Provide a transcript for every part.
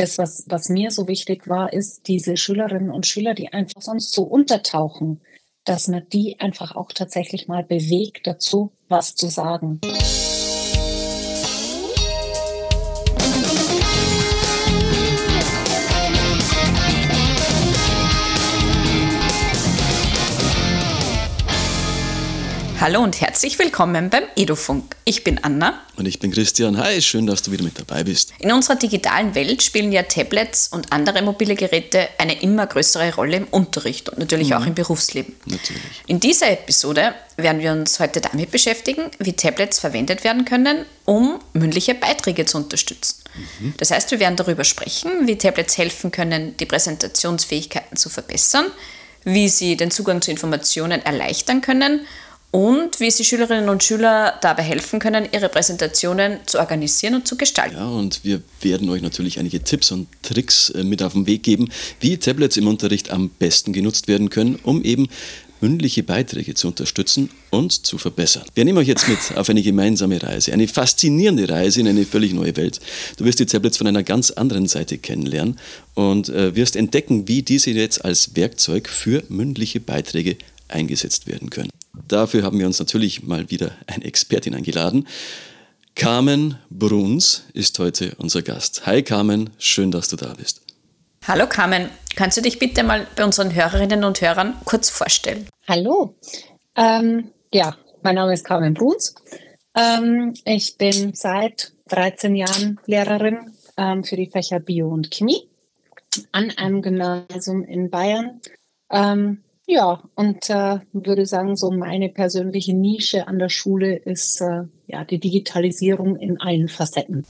das, was, was mir so wichtig war, ist diese Schülerinnen und Schüler, die einfach sonst so untertauchen, dass man die einfach auch tatsächlich mal bewegt dazu, was zu sagen. Hallo und herzlich willkommen beim Edufunk. Ich bin Anna. Und ich bin Christian. Hi, schön, dass du wieder mit dabei bist. In unserer digitalen Welt spielen ja Tablets und andere mobile Geräte eine immer größere Rolle im Unterricht und natürlich mhm. auch im Berufsleben. Natürlich. In dieser Episode werden wir uns heute damit beschäftigen, wie Tablets verwendet werden können, um mündliche Beiträge zu unterstützen. Mhm. Das heißt, wir werden darüber sprechen, wie Tablets helfen können, die Präsentationsfähigkeiten zu verbessern, wie sie den Zugang zu Informationen erleichtern können und wie Sie Schülerinnen und Schüler dabei helfen können, ihre Präsentationen zu organisieren und zu gestalten. Ja, und wir werden euch natürlich einige Tipps und Tricks äh, mit auf den Weg geben, wie Tablets im Unterricht am besten genutzt werden können, um eben mündliche Beiträge zu unterstützen und zu verbessern. Wir nehmen euch jetzt mit auf eine gemeinsame Reise, eine faszinierende Reise in eine völlig neue Welt. Du wirst die Tablets von einer ganz anderen Seite kennenlernen und äh, wirst entdecken, wie diese jetzt als Werkzeug für mündliche Beiträge eingesetzt werden können. Dafür haben wir uns natürlich mal wieder eine Expertin eingeladen. Carmen Bruns ist heute unser Gast. Hi Carmen, schön, dass du da bist. Hallo Carmen, kannst du dich bitte mal bei unseren Hörerinnen und Hörern kurz vorstellen? Hallo, ähm, ja, mein Name ist Carmen Bruns. Ähm, ich bin seit 13 Jahren Lehrerin ähm, für die Fächer Bio und Chemie an einem Gymnasium in Bayern. Ähm, ja, und äh, würde sagen, so meine persönliche Nische an der Schule ist äh, ja die Digitalisierung in allen Facetten.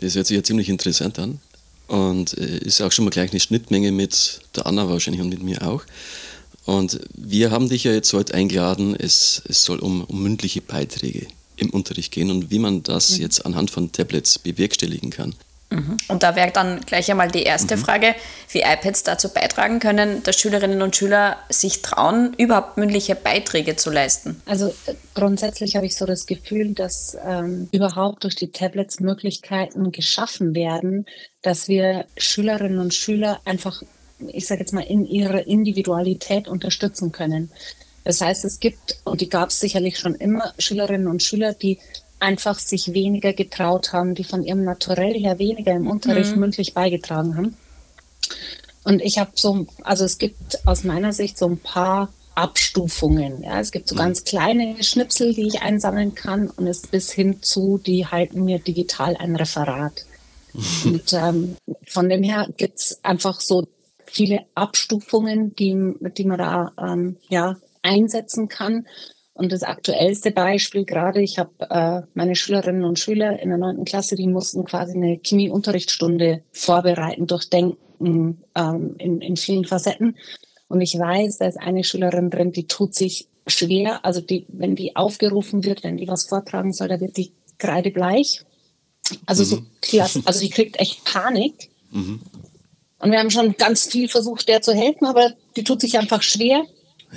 Das hört sich ja ziemlich interessant an und äh, ist auch schon mal gleich eine Schnittmenge mit der Anna wahrscheinlich und mit mir auch. Und wir haben dich ja jetzt heute eingeladen, es, es soll um, um mündliche Beiträge im Unterricht gehen und wie man das mhm. jetzt anhand von Tablets bewerkstelligen kann. Mhm. Und da wäre dann gleich einmal die erste mhm. Frage, wie iPads dazu beitragen können, dass Schülerinnen und Schüler sich trauen, überhaupt mündliche Beiträge zu leisten. Also äh, grundsätzlich habe ich so das Gefühl, dass ähm, überhaupt durch die Tablets Möglichkeiten geschaffen werden, dass wir Schülerinnen und Schüler einfach, ich sage jetzt mal, in ihrer Individualität unterstützen können. Das heißt, es gibt, und die gab es sicherlich schon immer, Schülerinnen und Schüler, die einfach sich weniger getraut haben, die von ihrem Naturell her weniger im Unterricht mhm. mündlich beigetragen haben. Und ich habe so, also es gibt aus meiner Sicht so ein paar Abstufungen. Ja, es gibt so mhm. ganz kleine Schnipsel, die ich einsammeln kann und es bis hin zu, die halten mir digital ein Referat. Und ähm, von dem her gibt's einfach so viele Abstufungen, die, die man da ähm, ja, einsetzen kann. Und das aktuellste Beispiel gerade, ich habe äh, meine Schülerinnen und Schüler in der neunten Klasse, die mussten quasi eine Chemie-Unterrichtsstunde vorbereiten, durchdenken ähm, in, in vielen Facetten. Und ich weiß, da ist eine Schülerin drin, die tut sich schwer. Also die, wenn die aufgerufen wird, wenn die was vortragen soll, da wird die kreidebleich. Also mhm. so klasse, also die kriegt echt Panik. Mhm. Und wir haben schon ganz viel versucht, der zu helfen, aber die tut sich einfach schwer.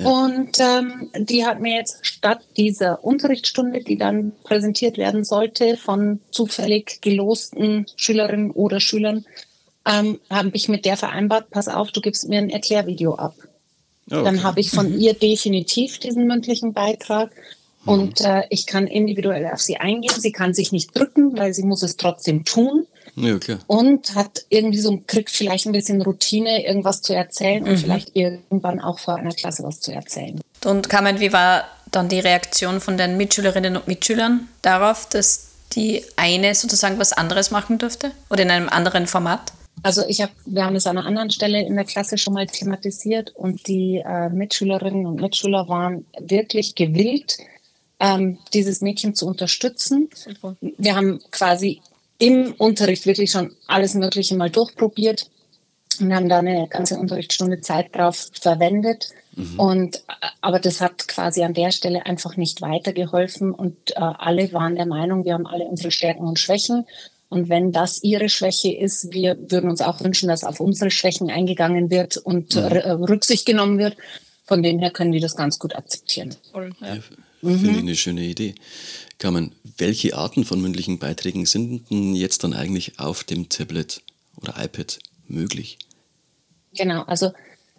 Und ähm, die hat mir jetzt statt dieser Unterrichtsstunde, die dann präsentiert werden sollte von zufällig gelosten Schülerinnen oder Schülern, ähm, habe ich mit der vereinbart, pass auf, du gibst mir ein Erklärvideo ab. Okay. Dann habe ich von ihr definitiv diesen mündlichen Beitrag mhm. und äh, ich kann individuell auf sie eingehen. Sie kann sich nicht drücken, weil sie muss es trotzdem tun. Ja, klar. Und hat irgendwie so, kriegt vielleicht ein bisschen Routine, irgendwas zu erzählen mhm. und vielleicht irgendwann auch vor einer Klasse was zu erzählen. Und Carmen, wie war dann die Reaktion von den Mitschülerinnen und Mitschülern darauf, dass die eine sozusagen was anderes machen durfte oder in einem anderen Format? Also ich habe, wir haben es an einer anderen Stelle in der Klasse schon mal thematisiert und die äh, Mitschülerinnen und Mitschüler waren wirklich gewillt, ähm, dieses Mädchen zu unterstützen. Super. Wir haben quasi im Unterricht wirklich schon alles Mögliche mal durchprobiert und haben da eine ganze Unterrichtsstunde Zeit drauf verwendet. Mhm. Und aber das hat quasi an der Stelle einfach nicht weitergeholfen und äh, alle waren der Meinung, wir haben alle unsere Stärken und Schwächen. Und wenn das ihre Schwäche ist, wir würden uns auch wünschen, dass auf unsere Schwächen eingegangen wird und mhm. Äh, Rücksicht genommen wird. Von dem her können die das ganz gut akzeptieren. Voll, ja. Ja, Finde ich eine schöne Idee. Kann man, welche Arten von mündlichen Beiträgen sind denn jetzt dann eigentlich auf dem Tablet oder iPad möglich? Genau, also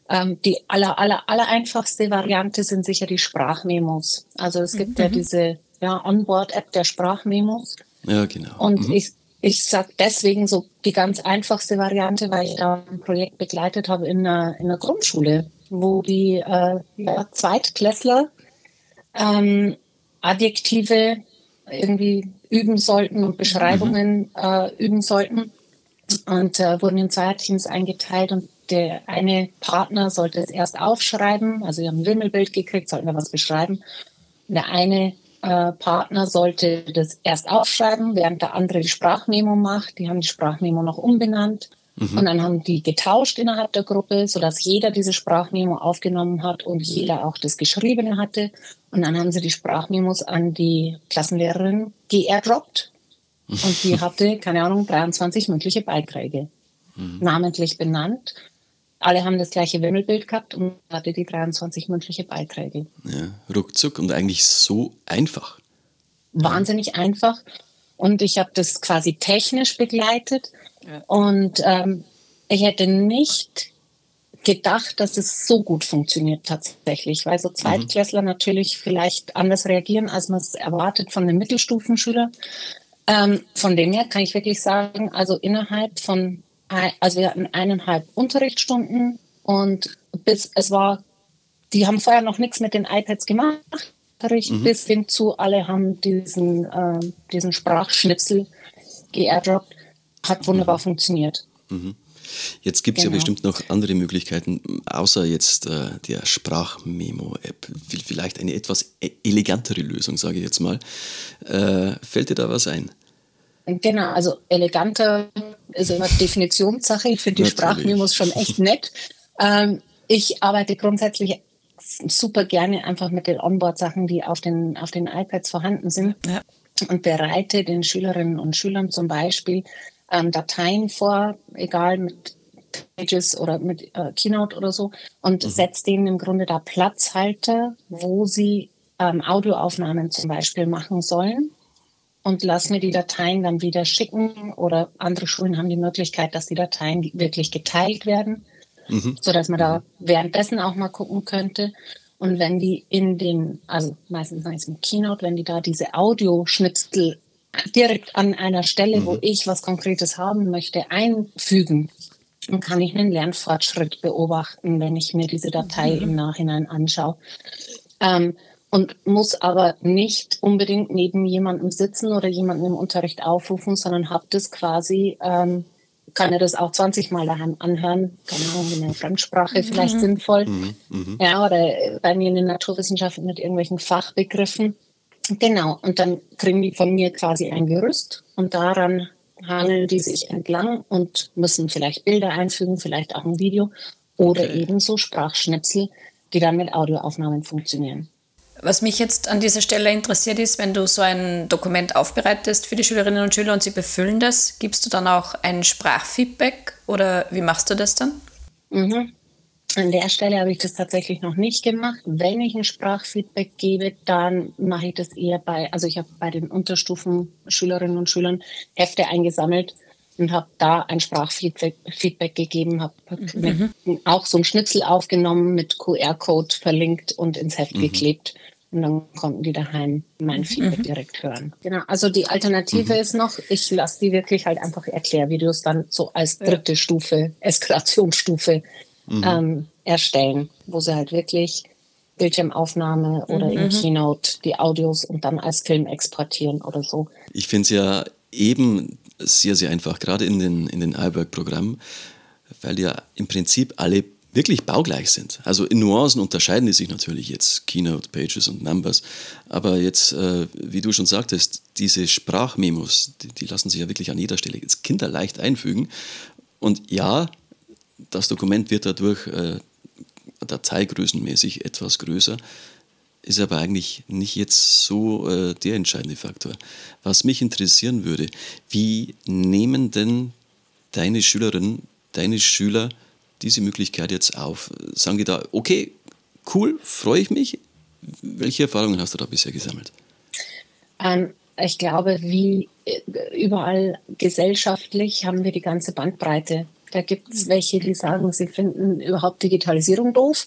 ähm, die aller, aller, aller einfachste Variante sind sicher die Sprachmemos. Also es gibt mhm. ja diese ja, Onboard-App der Sprachmemos. Ja, genau. Und mhm. ich, ich sage deswegen so die ganz einfachste Variante, weil ich da ein Projekt begleitet habe in einer, in einer Grundschule, wo die äh, ja, Zweitklässler ähm, Adjektive irgendwie üben sollten und Beschreibungen mhm. äh, üben sollten und äh, wurden in zwei Teams eingeteilt und der eine Partner sollte es erst aufschreiben, also wir haben ein Wimmelbild gekriegt, sollten wir was beschreiben. Der eine äh, Partner sollte das erst aufschreiben, während der andere die Sprachmemo macht. Die haben die Sprachmemo noch umbenannt. Mhm. Und dann haben die getauscht innerhalb der Gruppe, sodass jeder diese Sprachmemo aufgenommen hat und jeder auch das Geschriebene hatte. Und dann haben sie die Sprachmemos an die Klassenlehrerin geairdroppt. Und die hatte, keine Ahnung, 23 mündliche Beiträge. Mhm. Namentlich benannt alle haben das gleiche Wimmelbild gehabt und hatte die 23 mündliche Beiträge. Ja, ruckzuck und eigentlich so einfach. Wahnsinnig einfach. Und ich habe das quasi technisch begleitet. Und ähm, ich hätte nicht gedacht, dass es so gut funktioniert tatsächlich, weil so Zweitklässler mhm. natürlich vielleicht anders reagieren, als man es erwartet von den Mittelstufenschülern. Ähm, von dem her kann ich wirklich sagen, also innerhalb von also wir hatten eineinhalb Unterrichtsstunden und bis es war, die haben vorher noch nichts mit den iPads gemacht, mhm. bis hin zu alle haben diesen, äh, diesen Sprachschnipsel geairdroppt, hat wunderbar mhm. funktioniert. Mhm. Jetzt gibt es genau. ja bestimmt noch andere Möglichkeiten, außer jetzt äh, der Sprachmemo-App. Vielleicht eine etwas e-, elegantere Lösung, sage ich jetzt mal. Äh, fällt dir da was ein? Genau, also eleganter ist immer Definitionssache. Ich finde die Sprachmemos schon echt nett. Ähm, ich arbeite grundsätzlich super gerne einfach mit den Onboard-Sachen, die auf den, auf den iPads vorhanden sind ja. und bereite den Schülerinnen und Schülern zum Beispiel ähm, Dateien vor, egal mit Pages oder mit äh, Keynote oder so und mhm. setze denen im Grunde da Platzhalter, wo sie ähm, Audioaufnahmen zum Beispiel machen sollen und lass mir die Dateien dann wieder schicken oder andere Schulen haben die Möglichkeit, dass die Dateien wirklich geteilt werden, mhm. sodass man da währenddessen auch mal gucken könnte. Und wenn die in den, also meistens meistens im Keynote, wenn die da diese Audioschnipsel direkt an einer Stelle, mhm. wo ich was Konkretes haben möchte, einfügen, dann kann ich einen Lernfortschritt beobachten, wenn ich mir diese Datei mhm. im Nachhinein anschaue. Ähm, und muss aber nicht unbedingt neben jemandem sitzen oder jemanden im Unterricht aufrufen, sondern habe das quasi, ähm, kann er das auch 20 Mal daheim anhören, keine Ahnung, in der Fremdsprache vielleicht mhm. sinnvoll. Mhm. Mhm. Ja, oder bei mir in den Naturwissenschaften mit irgendwelchen Fachbegriffen. Genau, und dann kriegen die von mir quasi ein Gerüst und daran hangeln die sich entlang und müssen vielleicht Bilder einfügen, vielleicht auch ein Video oder okay. ebenso Sprachschnipsel, die dann mit Audioaufnahmen funktionieren. Was mich jetzt an dieser Stelle interessiert ist, wenn du so ein Dokument aufbereitest für die Schülerinnen und Schüler und sie befüllen das, gibst du dann auch ein Sprachfeedback oder wie machst du das dann? Mhm. An der Stelle habe ich das tatsächlich noch nicht gemacht. Wenn ich ein Sprachfeedback gebe, dann mache ich das eher bei, also ich habe bei den Unterstufen Schülerinnen und Schülern Hefte eingesammelt und habe da ein Sprachfeedback Feedback gegeben, habe mhm. auch so ein Schnitzel aufgenommen, mit QR-Code verlinkt und ins Heft mhm. geklebt. Und dann konnten die daheim mein Feedback mhm. direkt hören. Genau. Also die Alternative mhm. ist noch, ich lasse die wirklich halt einfach Erklärvideos dann so als dritte ja. Stufe, Eskalationsstufe mhm. ähm, erstellen, wo sie halt wirklich Bildschirmaufnahme oder mhm. im Keynote die Audios und dann als Film exportieren oder so. Ich finde es ja eben sehr, sehr einfach, gerade in den, in den iWork-Programmen, weil ja im Prinzip alle wirklich baugleich sind. Also in Nuancen unterscheiden die sich natürlich jetzt, Keynote, Pages und Numbers, aber jetzt, äh, wie du schon sagtest, diese Sprachmemos, die, die, lassen sich ja wirklich an jeder Stelle jetzt kinderleicht einfügen. Und ja, das Dokument wird dadurch äh, dateigrößenmäßig etwas größer, ist aber eigentlich nicht jetzt so äh, der entscheidende Faktor. Was mich interessieren würde, wie nehmen denn deine Schülerinnen, deine Schüler diese Möglichkeit jetzt auf? Sagen die da, okay, cool, freue ich mich? Welche Erfahrungen hast du da bisher gesammelt? Ähm, ich glaube, wie äh, überall gesellschaftlich haben wir die ganze Bandbreite. Da gibt es welche, die sagen, sie finden überhaupt Digitalisierung doof.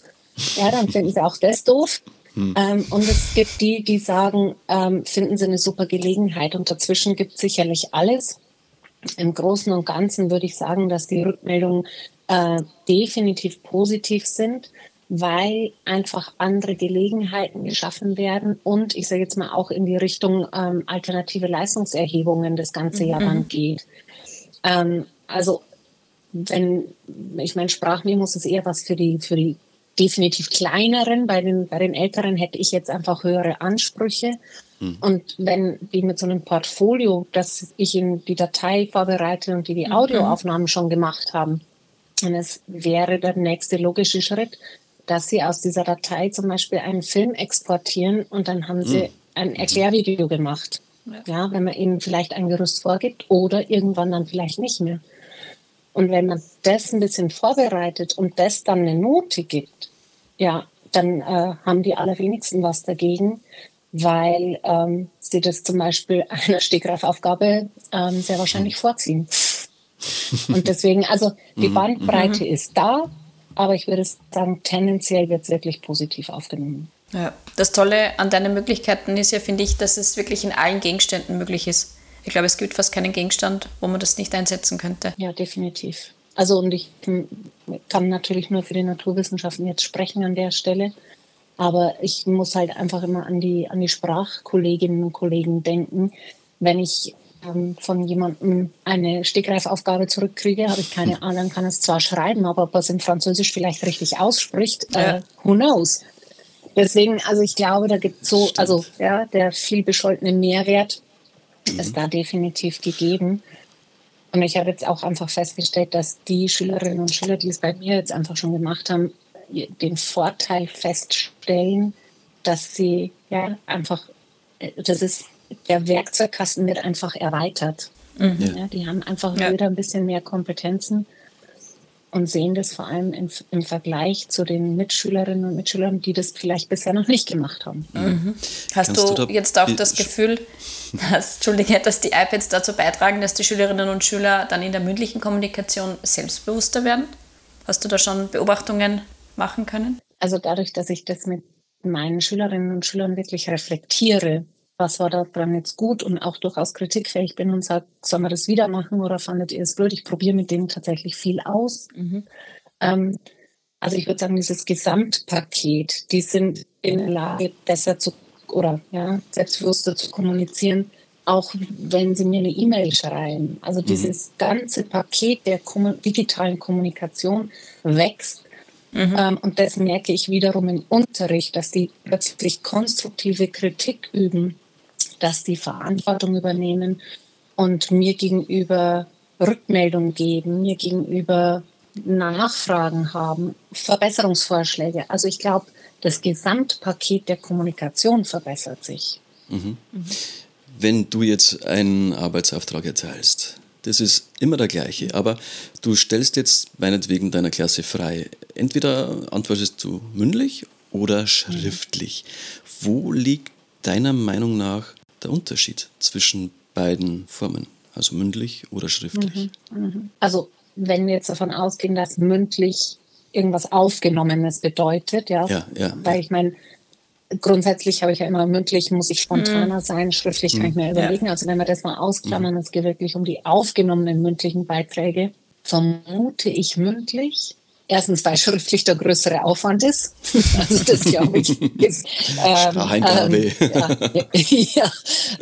Ja, dann finden sie auch das doof. Hm. Ähm, und es gibt die, die sagen, ähm, finden sie eine super Gelegenheit. Und dazwischen gibt es sicherlich alles. Im Großen und Ganzen würde ich sagen, dass die Rückmeldungen äh, definitiv positiv sind weil einfach andere Gelegenheiten geschaffen werden und ich sage jetzt mal auch in die Richtung ähm, alternative Leistungserhebungen das ganze Jahr dann mhm. geht. Ähm, also wenn, ich meine, Sprachmemos ist eher was für die, für die definitiv kleineren. Bei den, bei den älteren hätte ich jetzt einfach höhere Ansprüche. Mhm. Und wenn die mit so einem Portfolio, dass ich in die Datei vorbereite und die die mhm. Audioaufnahmen schon gemacht haben, und es wäre der nächste logische Schritt, dass sie aus dieser Datei zum Beispiel einen Film exportieren und dann haben sie mhm. ein Erklärvideo gemacht. Ja. ja, wenn man ihnen vielleicht ein Gerüst vorgibt oder irgendwann dann vielleicht nicht mehr. Und wenn man das ein bisschen vorbereitet und das dann eine Note gibt, ja, dann äh, haben die allerwenigsten was dagegen, weil ähm, sie das zum Beispiel einer Stegreifaufgabe ähm, sehr wahrscheinlich vorziehen. Und deswegen, also die mhm. Bandbreite mhm. ist da, aber ich würde sagen, tendenziell wird es wirklich positiv aufgenommen. Ja, das Tolle an deinen Möglichkeiten ist ja, finde ich, dass es wirklich in allen Gegenständen möglich ist. Ich glaube, es gibt fast keinen Gegenstand, wo man das nicht einsetzen könnte. Ja, definitiv. Also und ich kann natürlich nur für die Naturwissenschaften jetzt sprechen an der Stelle, aber ich muss halt einfach immer an die, an die Sprachkolleginnen und Kollegen denken. Wenn ich ähm, von jemandem eine Stegreifaufgabe zurückkriege, habe ich keine Ahnung, kann es zwar schreiben, aber ob er es in Französisch vielleicht richtig ausspricht, ja. äh, who knows. Deswegen, also ich glaube, da gibt es so, also ja, der viel bescholtene Mehrwert mhm. ist da definitiv gegeben. Und ich habe jetzt auch einfach festgestellt, dass die Schülerinnen und Schüler, die es bei mir jetzt einfach schon gemacht haben, den Vorteil feststellen, dass sie ja einfach, äh, das ist der Werkzeugkasten wird einfach erweitert. Mhm. Ja, die haben einfach ja. wieder ein bisschen mehr Kompetenzen und sehen das vor allem im, im, Vergleich zu den Mitschülerinnen und Mitschülern, die das vielleicht bisher noch nicht gemacht haben. Mhm. Hast du, du jetzt auch das Gefühl, dass, Entschuldige, dass die iPads dazu beitragen, dass die Schülerinnen und Schüler dann in der mündlichen Kommunikation selbstbewusster werden? Hast du da schon Beobachtungen machen können? Also dadurch, dass ich das mit meinen Schülerinnen und Schülern wirklich reflektiere, was war daran jetzt gut und auch durchaus kritikfähig bin und sage, sollen wir das wieder machen oder fandet ihr es blöd? Ich probiere mit denen tatsächlich viel aus. Mhm. Ähm, also ich würde sagen, dieses Gesamtpaket, die sind in der Lage, besser zu oder ja, selbstbewusster zu kommunizieren, auch wenn sie mir eine E-Mail schreiben. Also mhm. dieses ganze Paket der digitalen Kommunikation wächst. Mhm. Ähm, und das merke ich wiederum im Unterricht, dass die plötzlich konstruktive Kritik üben dass die Verantwortung übernehmen und mir gegenüber Rückmeldung geben, mir gegenüber Nachfragen haben, Verbesserungsvorschläge. Also ich glaube, das Gesamtpaket der Kommunikation verbessert sich. Mhm. Wenn du jetzt einen Arbeitsauftrag erteilst, das ist immer der gleiche, aber du stellst jetzt meinetwegen deiner Klasse frei. Entweder antwortest du mündlich oder schriftlich. Mhm. Wo liegt deiner Meinung nach der Unterschied zwischen beiden Formen, also mündlich oder schriftlich? Mhm, mhm. Also wenn wir jetzt davon ausgehen, dass mündlich irgendwas Aufgenommenes bedeutet, ja, ja, ja weil ich meine, grundsätzlich habe ich ja immer mündlich, muss ich spontaner mhm. sein, schriftlich kann ich mir überlegen. Ja. Also wenn wir das mal ausklammern, mhm. es geht wirklich um die aufgenommenen mündlichen Beiträge, vermute ich mündlich, Erstens, weil schriftlich der größere Aufwand ist. Also das glaube ich ist ähm, ähm, ja, ja,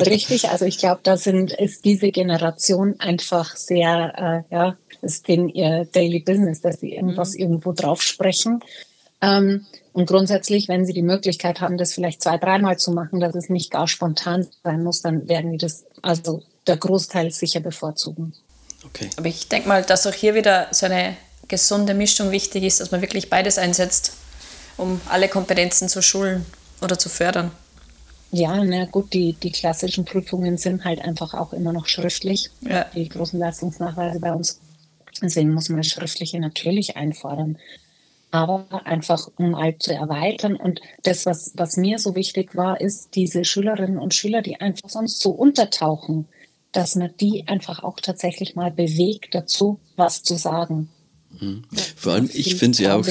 richtig. Also ich glaube, da sind ist diese Generation einfach sehr, äh, ja, ist den ihr Daily Business, dass sie irgendwas mhm. irgendwo drauf sprechen. Ähm, und grundsätzlich, wenn sie die Möglichkeit haben, das vielleicht zwei, dreimal zu machen, dass es nicht gar spontan sein muss, dann werden die das, also der Großteil sicher bevorzugen. Okay. Aber ich denke mal, dass auch hier wieder so eine gesunde Mischung wichtig ist, dass man wirklich beides einsetzt, um alle Kompetenzen zu schulen oder zu fördern. Ja, na gut, die, die klassischen Prüfungen sind halt einfach auch immer noch schriftlich, ja. die großen Leistungsnachweise bei uns. Deswegen muss man das Schriftliche natürlich einfordern. aber einfach um halt zu erweitern. Und das, was, was mir so wichtig war, ist diese Schülerinnen und Schüler, die einfach sonst so untertauchen, dass man die einfach auch tatsächlich mal bewegt dazu, was zu sagen. Mhm. Vor allem, ich finde sie auch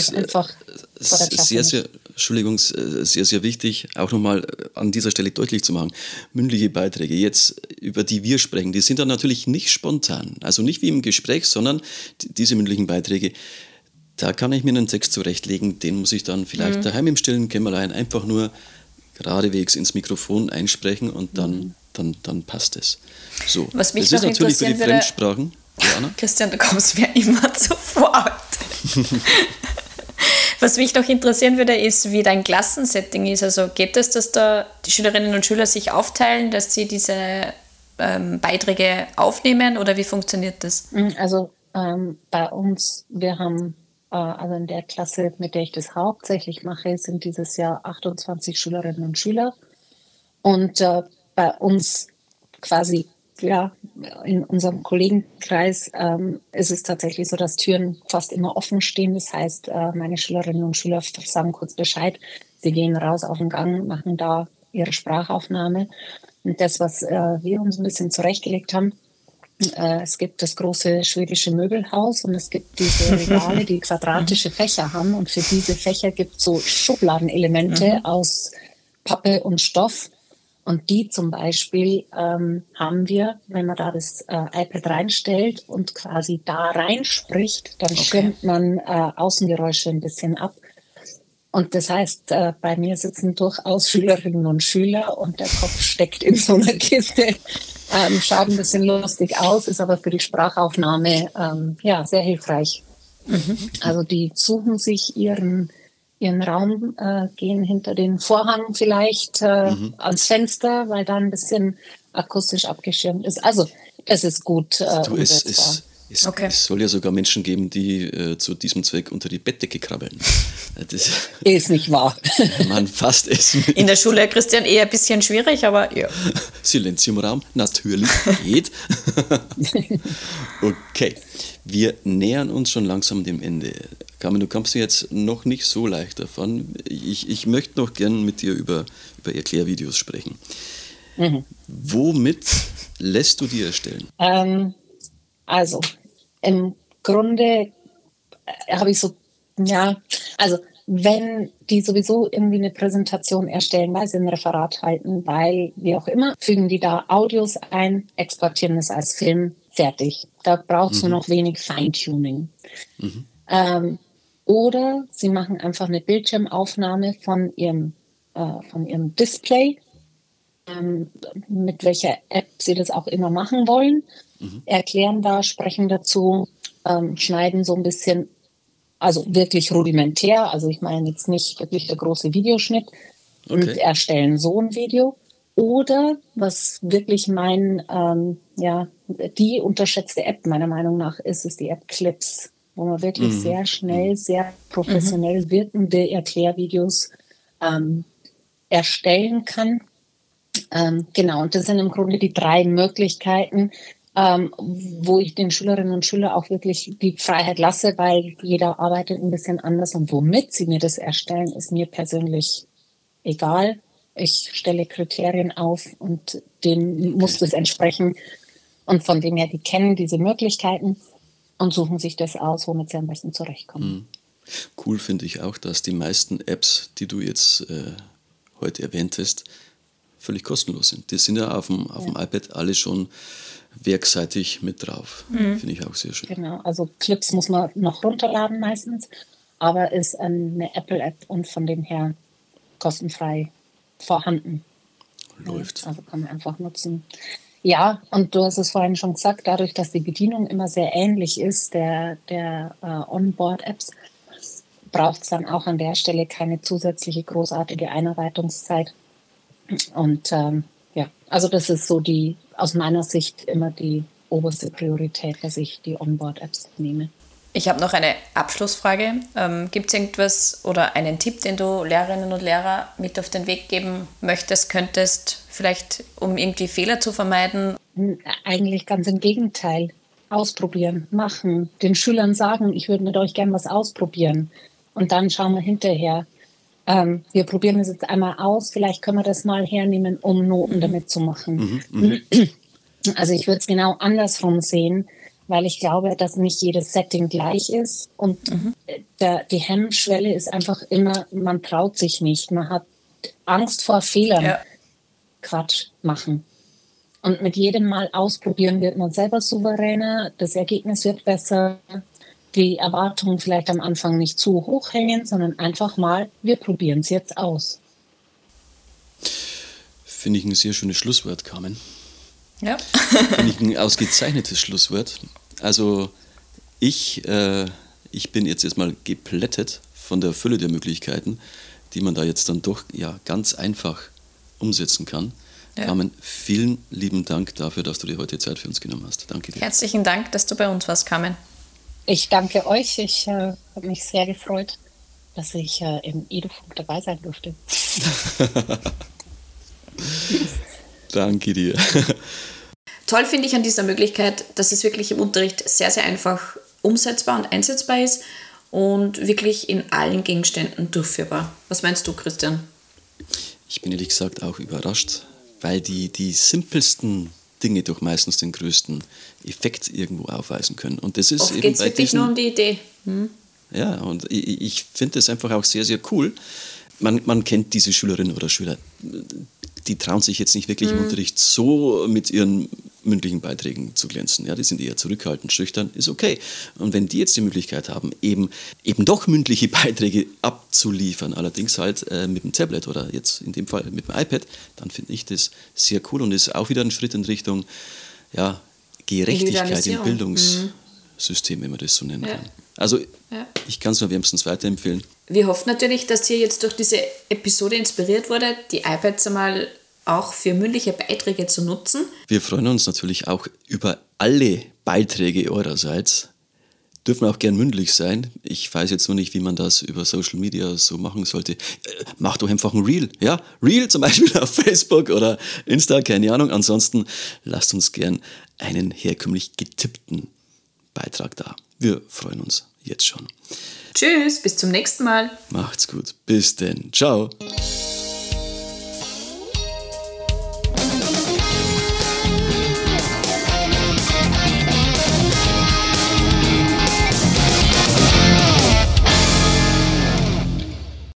sehr, sehr, Entschuldigung, sehr, sehr wichtig, auch nochmal an dieser Stelle deutlich zu machen. Mündliche Beiträge, jetzt über die wir sprechen, die sind dann natürlich nicht spontan. Also nicht wie im Gespräch, sondern diese mündlichen Beiträge, da kann ich mir einen Text zurechtlegen, den muss ich dann vielleicht mhm. daheim im stillen Kämmerlein einfach nur geradewegs ins Mikrofon einsprechen und dann, mhm. dann, dann passt es. So, Was mich das ist natürlich für die Fremdsprachen. Ja, Christian, du kommst mir immer zu Wort. Was mich noch interessieren würde, ist, wie dein Klassensetting ist. Also geht es, dass da die Schülerinnen und Schüler sich aufteilen, dass sie diese ähm, Beiträge aufnehmen oder wie funktioniert das? Mm, also ähm, bei uns, wir haben, äh, also in der Klasse, mit der ich das hauptsächlich mache, sind dieses Jahr 28 Schülerinnen und Schüler. Und äh, bei uns quasi ja, in unserem Kollegenkreis ähm, ist es tatsächlich so, dass Türen fast immer offen stehen. Das heißt, äh, meine Schülerinnen und Schüler sagen kurz Bescheid. Sie gehen raus auf den Gang, machen da ihre Sprachaufnahme. Und das, was äh, wir uns ein bisschen zurechtgelegt haben, äh, es gibt das große schwedische Möbelhaus und es gibt diese Regale, die quadratische Fächer haben. Und für diese Fächer gibt es so Schubladenelemente mhm. aus Pappe und Stoff und die zum Beispiel ähm, haben wir, wenn man da das äh, iPad reinstellt und quasi da reinspricht, dann okay. schirmt man äh, Außengeräusche ein bisschen ab. Und das heißt, äh, bei mir sitzen durchaus Schülerinnen und Schüler und der Kopf steckt in so einer Kiste. Ähm, schaut ein bisschen lustig aus, ist aber für die Sprachaufnahme ähm, ja sehr hilfreich. Mhm. Also die suchen sich ihren ihren Raum, äh, gehen hinter den Vorhang vielleicht äh, mhm. ans Fenster, weil da ein bisschen akustisch abgeschirmt ist. Also es ist gut äh, du, es, es, es, okay. es, soll ja sogar Menschen geben, die äh, zu diesem Zweck unter die Bettdecke krabbeln. Das ist nicht wahr. Man fasst es. Mit. In der Schule, Christian, eher ein bisschen schwierig, aber ja. Silenziumraum, natürlich geht. okay, wir nähern uns schon langsam dem Ende. Carmen, du kommst jetzt noch nicht so leicht davon. Ich, ich möchte noch gern mit dir über, über Erklärvideos sprechen. Mhm. Womit lässt du die erstellen? Ähm, also, im Grunde äh, habe ich so, ja, also wenn die sowieso irgendwie eine Präsentation erstellen, weil sie ein Referat halten, weil wie auch immer, fügen die da Audios ein, exportieren es als Film, fertig. Da brauchst mhm. du noch wenig Feintuning. Mhm. Ähm, oder sie machen einfach eine Bildschirmaufnahme von ihrem, äh, von ihrem Display, ähm, mit welcher App sie das auch immer machen wollen, mhm. erklären da, sprechen dazu, ähm, schneiden so ein bisschen, also wirklich rudimentär, also ich meine jetzt nicht wirklich der große Videoschnitt okay. und erstellen so ein Video. Oder was wirklich mein, ähm, ja, die unterschätzte App meiner Meinung nach ist, ist die App Clips wo man wirklich mhm. sehr schnell, sehr professionell mhm. wirkende Erklärvideos ähm, erstellen kann. Ähm, genau, und das sind im Grunde die drei Möglichkeiten, ähm, wo ich den Schülerinnen und Schülern auch wirklich die Freiheit lasse, weil jeder arbeitet ein bisschen anders und womit sie mir das erstellen, ist mir persönlich egal. Ich stelle Kriterien auf und denen muss das entsprechen. Und von dem her, die kennen diese Möglichkeiten und suchen sich das aus, womit sie am besten zurechtkommen. Mhm. Cool finde ich auch, dass die meisten Apps, die du jetzt äh, heute erwähntest, völlig kostenlos sind. Die sind ja auf dem, auf ja. dem iPad alle schon werkseitig mit drauf. Mhm. Finde ich auch sehr schön. Genau, also Clips muss man noch runterladen meistens, aber ist eine Apple-App und von dem her kostenfrei vorhanden. Läuft. Also kann man einfach nutzen. Ja, und du hast es vorhin schon gesagt, dadurch, dass die Bedienung immer sehr ähnlich ist, der, der äh, Onboard-Apps, braucht es dann auch an der Stelle keine zusätzliche großartige Einarbeitungszeit. Und ähm, ja, also das ist so die, aus meiner Sicht immer die oberste Priorität, dass ich die Onboard-Apps nehme. Ich habe noch eine Abschlussfrage. Ähm, Gibt es irgendwas oder einen Tipp, den du Lehrerinnen und Lehrer mit auf den Weg geben möchtest, könntest, vielleicht um irgendwie Fehler zu vermeiden? Hm, eigentlich ganz im Gegenteil. Ausprobieren, machen, den Schülern sagen, ich würde mit euch gern was ausprobieren. und dann schauen wir hinterher. Ähm, wir probieren das jetzt einmal aus, vielleicht können wir das mal hernehmen, um Noten damit zu machen. Mhm, mhm. also ich würde es genau andersrum sehen, weil ich glaube, dass nicht jedes Setting gleich ist und mhm. der, die Hemmschwelle ist einfach immer, man traut sich nicht, man hat Angst vor Fehlern. Ja. Quatsch machen. Und mit jedem Mal ausprobieren wird man selber souveräner, das Ergebnis wird besser, die Erwartungen vielleicht am Anfang nicht zu hoch hängen, sondern einfach mal, wir probieren es jetzt aus. Finde ich ein sehr schönes Schlusswort, Carmen. Ja. Finde ich ein ausgezeichnetes Schlusswort. Also ich, äh, ich bin jetzt erstmal geplättet von der Fülle der Möglichkeiten, die man da jetzt dann doch ja, ganz einfach umsetzen kann. Ja. Carmen, vielen lieben Dank dafür, dass du dir heute Zeit für uns genommen hast. Danke dir. Herzlichen Dank, dass du bei uns warst, Carmen. Ich danke euch. Ich äh, habe mich sehr gefreut, dass ich äh, im Edufunk dabei sein durfte. danke dir. Toll finde ich an dieser Möglichkeit, dass es wirklich im Unterricht sehr, sehr einfach umsetzbar und einsetzbar ist und wirklich in allen Gegenständen durchführbar. Was meinst du, Christian? Ich bin ehrlich gesagt auch überrascht, weil die, die simpelsten Dinge doch meistens den größten Effekt irgendwo aufweisen können. Und das ist Oft geht es wirklich diesen, nur um die Idee. Hm? Ja, und ich, ich finde das einfach auch sehr, sehr cool. Man, man kennt diese Schülerinnen oder Schüler, die trauen sich jetzt nicht wirklich im Unterricht so mit ihren mündlichen Beiträgen zu glänzen. Ja, die sind eher zurückhaltend, schüchtern, ist okay. Und wenn die jetzt die Möglichkeit haben, eben, eben doch mündliche Beiträge abzuliefern, allerdings halt äh, mit dem Tablet oder jetzt in dem Fall mit dem iPad, dann finde ich das sehr cool und ist auch wieder ein Schritt in Richtung ja, Gerechtigkeit im Bildungssystem, mhm. wenn man das so nennen ja. kann. Also ja. ich kann es nur wärmstens weiterempfehlen. Wir hoffen natürlich, dass ihr jetzt durch diese Episode inspiriert wurde, die iPads einmal auch für mündliche Beiträge zu nutzen. Wir freuen uns natürlich auch über alle Beiträge eurerseits. Dürfen auch gern mündlich sein. Ich weiß jetzt nur nicht, wie man das über Social Media so machen sollte. Äh, mach doch einfach ein Reel. Ja, Reel zum Beispiel auf Facebook oder Insta, keine Ahnung. Ansonsten lasst uns gern einen herkömmlich getippten Beitrag da. Wir freuen uns jetzt schon. Tschüss, bis zum nächsten Mal. Macht's gut. Bis denn. Ciao.